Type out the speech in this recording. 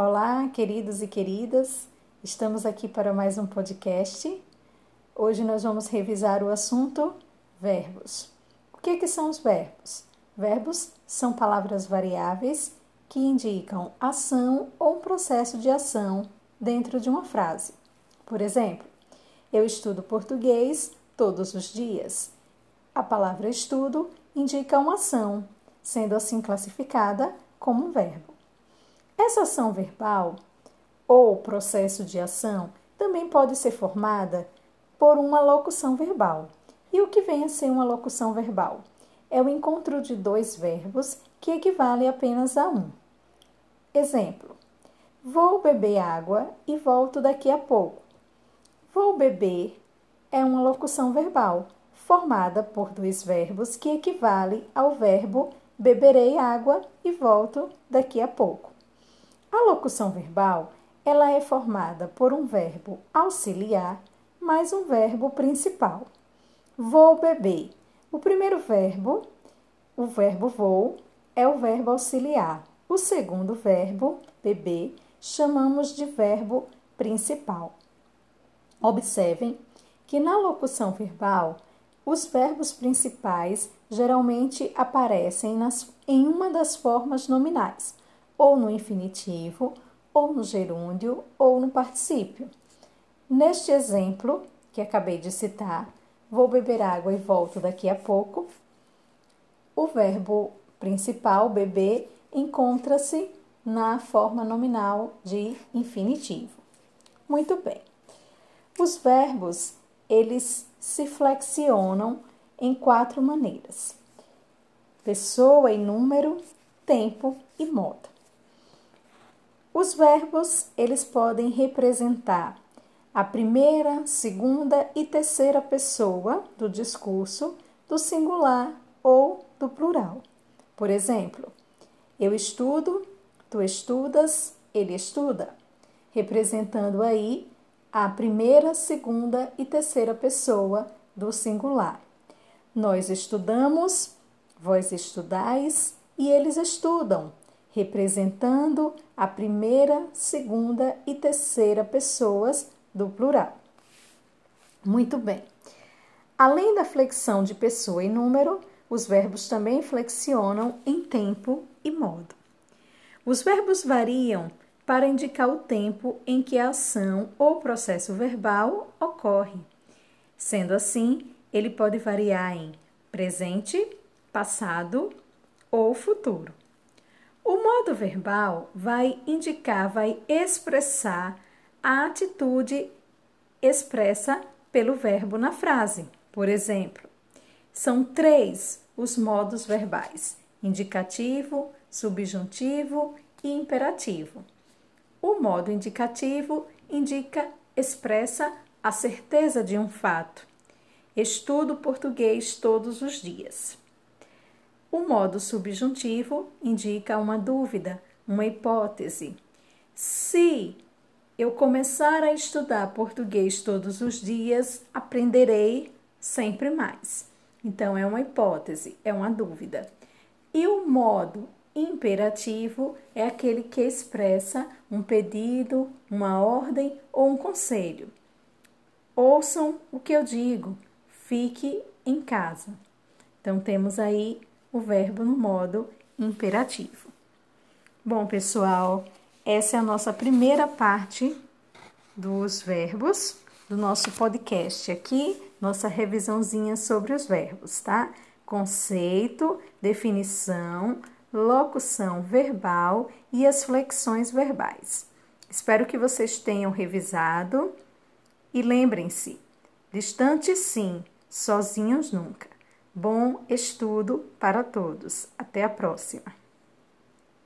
Olá, queridos e queridas, estamos aqui para mais um podcast. Hoje nós vamos revisar o assunto verbos. O que, que são os verbos? Verbos são palavras variáveis que indicam ação ou processo de ação dentro de uma frase. Por exemplo, eu estudo português todos os dias. A palavra estudo indica uma ação, sendo assim classificada como um verbo. Essa ação verbal ou processo de ação também pode ser formada por uma locução verbal. E o que vem a ser uma locução verbal? É o encontro de dois verbos que equivale apenas a um. Exemplo: Vou beber água e volto daqui a pouco. Vou beber é uma locução verbal formada por dois verbos que equivale ao verbo beberei água e volto daqui a pouco. A locução verbal, ela é formada por um verbo auxiliar mais um verbo principal. Vou beber. O primeiro verbo, o verbo vou, é o verbo auxiliar. O segundo verbo, beber, chamamos de verbo principal. Observem que na locução verbal, os verbos principais geralmente aparecem nas, em uma das formas nominais ou no infinitivo, ou no gerúndio, ou no particípio. Neste exemplo que acabei de citar, vou beber água e volto daqui a pouco, o verbo principal, beber, encontra-se na forma nominal de infinitivo. Muito bem. Os verbos, eles se flexionam em quatro maneiras: pessoa e número, tempo e modo. Os verbos, eles podem representar a primeira, segunda e terceira pessoa do discurso, do singular ou do plural. Por exemplo, eu estudo, tu estudas, ele estuda, representando aí a primeira, segunda e terceira pessoa do singular. Nós estudamos, vós estudais e eles estudam, representando a primeira, segunda e terceira pessoas do plural. Muito bem. Além da flexão de pessoa e número, os verbos também flexionam em tempo e modo. Os verbos variam para indicar o tempo em que a ação ou processo verbal ocorre. Sendo assim, ele pode variar em presente, passado ou futuro. O modo verbal vai indicar, vai expressar a atitude expressa pelo verbo na frase. Por exemplo, são três os modos verbais: indicativo, subjuntivo e imperativo. O modo indicativo indica, expressa a certeza de um fato. Estudo português todos os dias. O modo subjuntivo indica uma dúvida, uma hipótese. Se eu começar a estudar português todos os dias, aprenderei sempre mais. Então, é uma hipótese, é uma dúvida. E o modo imperativo é aquele que expressa um pedido, uma ordem ou um conselho. Ouçam o que eu digo, fique em casa. Então, temos aí o verbo no modo imperativo. Bom, pessoal, essa é a nossa primeira parte dos verbos do nosso podcast aqui, nossa revisãozinha sobre os verbos, tá? Conceito, definição, locução verbal e as flexões verbais. Espero que vocês tenham revisado e lembrem-se: distante sim, sozinhos nunca. Bom estudo para todos. Até a próxima.